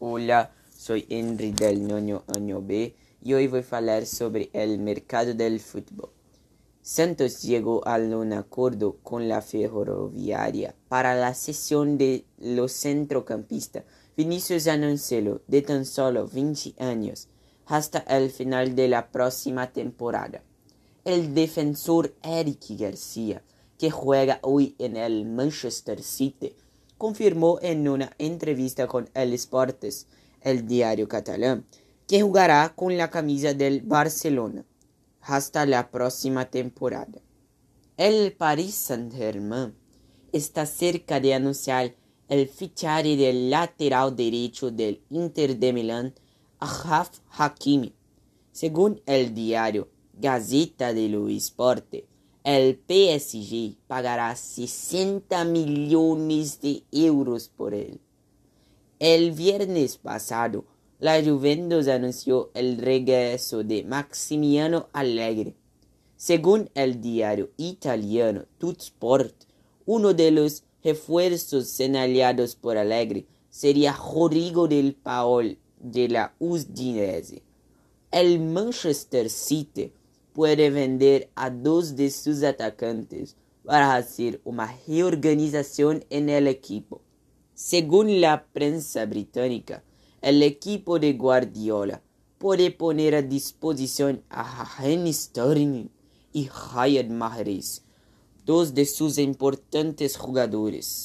Hola, soy Henry del nono año B y hoy voy a hablar sobre el mercado del fútbol. Santos llegó a un acuerdo con la ferroviaria para la cesión de los centrocampistas Vinicius Anuncielo de tan solo 20 años hasta el final de la próxima temporada. El defensor Eric García, que juega hoy en el Manchester City, confirmó en una entrevista con El Sportes, el diario catalán, que jugará con la camisa del Barcelona hasta la próxima temporada. El Paris Saint-Germain está cerca de anunciar el fichaje del lateral derecho del Inter de Milán, Ahaf Hakimi. Según el diario Gazeta dello Sport, el PSG pagará 60 millones de euros por él. El viernes pasado, la Juventus anunció el regreso de Maximiano Allegri. Según el diario italiano Tutsport, uno de los refuerzos señalados por Allegri sería Rodrigo del Paul de la Udinese. El Manchester City puede vender a dos de sus atacantes para hacer una reorganización en el equipo. Según la prensa británica, el equipo de Guardiola puede poner a disposición a Henry Sterling y Riyad Mahrez, dos de sus importantes jugadores.